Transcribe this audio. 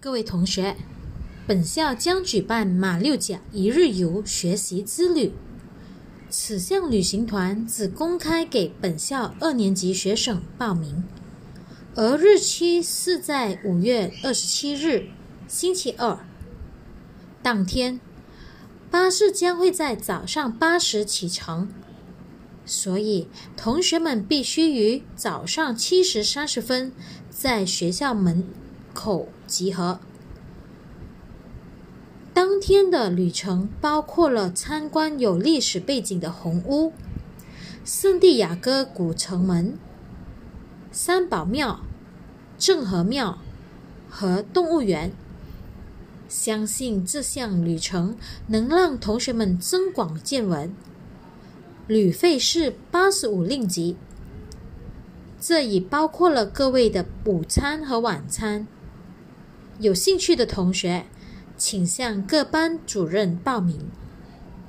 各位同学，本校将举办马六甲一日游学习之旅。此项旅行团只公开给本校二年级学生报名，而日期是在五月二十七日，星期二。当天，巴士将会在早上八时启程，所以同学们必须于早上七时三十分在学校门口集合。当天的旅程包括了参观有历史背景的红屋、圣地亚哥古城门、三宝庙、正和庙和动物园。相信这项旅程能让同学们增广见闻。旅费是八十五令吉，这已包括了各位的午餐和晚餐。有兴趣的同学。请向各班主任报名。